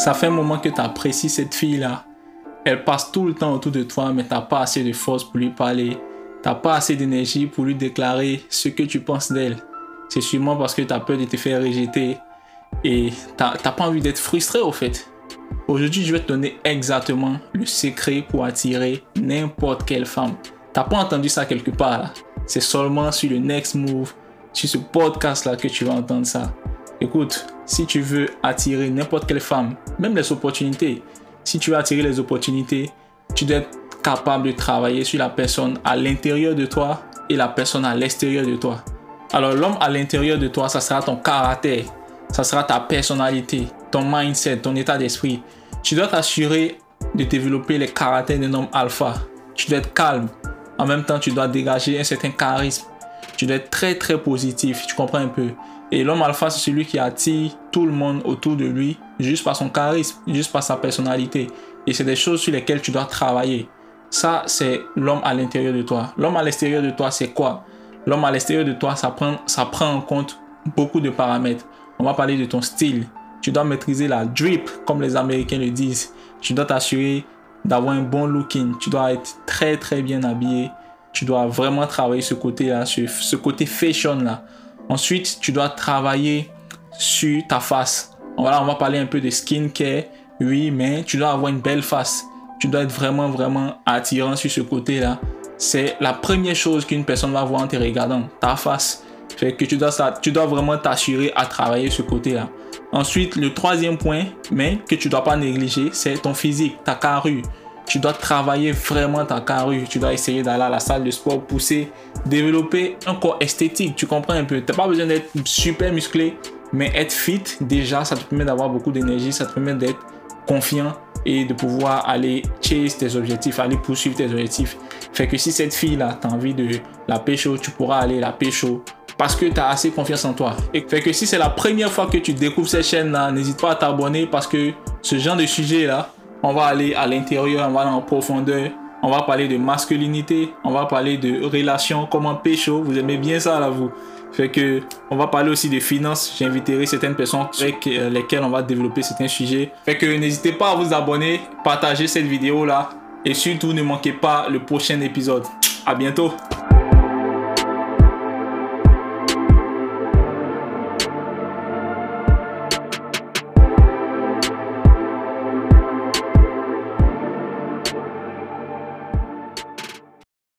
Ça fait un moment que tu apprécies cette fille-là. Elle passe tout le temps autour de toi, mais tu n'as pas assez de force pour lui parler. Tu n'as pas assez d'énergie pour lui déclarer ce que tu penses d'elle. C'est sûrement parce que tu as peur de te faire rejeter et tu n'as pas envie d'être frustré au fait. Aujourd'hui, je vais te donner exactement le secret pour attirer n'importe quelle femme. T'as pas entendu ça quelque part C'est seulement sur le Next Move, sur ce podcast là que tu vas entendre ça. Écoute, si tu veux attirer n'importe quelle femme, même les opportunités, si tu veux attirer les opportunités, tu dois être capable de travailler sur la personne à l'intérieur de toi et la personne à l'extérieur de toi. Alors l'homme à l'intérieur de toi, ça sera ton caractère, ça sera ta personnalité, ton mindset, ton état d'esprit. Tu dois t'assurer de développer les caractères d'un homme alpha. Tu dois être calme. En même temps, tu dois dégager un certain charisme. Tu dois être très très positif. Tu comprends un peu? Et l'homme alpha, c'est celui qui attire tout le monde autour de lui juste par son charisme, juste par sa personnalité. Et c'est des choses sur lesquelles tu dois travailler. Ça, c'est l'homme à l'intérieur de toi. L'homme à l'extérieur de toi, c'est quoi? L'homme à l'extérieur de toi, ça prend, en compte beaucoup de paramètres. On va parler de ton style. Tu dois maîtriser la drip, comme les Américains le disent. Tu dois t'assurer d'avoir un bon looking. Tu dois être très très bien habillé. Tu dois vraiment travailler ce côté-là, ce côté fashion-là. Ensuite, tu dois travailler sur ta face. Voilà, on va parler un peu de skincare. Oui, mais tu dois avoir une belle face. Tu dois être vraiment, vraiment attirant sur ce côté-là. C'est la première chose qu'une personne va voir en te regardant, ta face. Fait que tu dois, vraiment t'assurer à travailler ce côté-là. Ensuite, le troisième point, mais que tu dois pas négliger, c'est ton physique, ta carrure tu dois travailler vraiment ta carrure. Tu dois essayer d'aller à la salle de sport, pousser, développer un corps esthétique. Tu comprends un peu? Tu n'as pas besoin d'être super musclé, mais être fit, déjà, ça te permet d'avoir beaucoup d'énergie, ça te permet d'être confiant et de pouvoir aller chase tes objectifs, aller poursuivre tes objectifs. Fait que si cette fille-là, tu as envie de la pécho, tu pourras aller la pécho parce que tu as assez confiance en toi. Et fait que si c'est la première fois que tu découvres cette chaîne-là, n'hésite pas à t'abonner parce que ce genre de sujet-là, on va aller à l'intérieur, on va aller en profondeur. On va parler de masculinité, on va parler de relations, comment pécho. Vous aimez bien ça là, vous. Fait que on va parler aussi de finances. J'inviterai certaines personnes avec euh, lesquelles on va développer certains sujets. Fait que n'hésitez pas à vous abonner, partager cette vidéo là et surtout ne manquez pas le prochain épisode. À bientôt.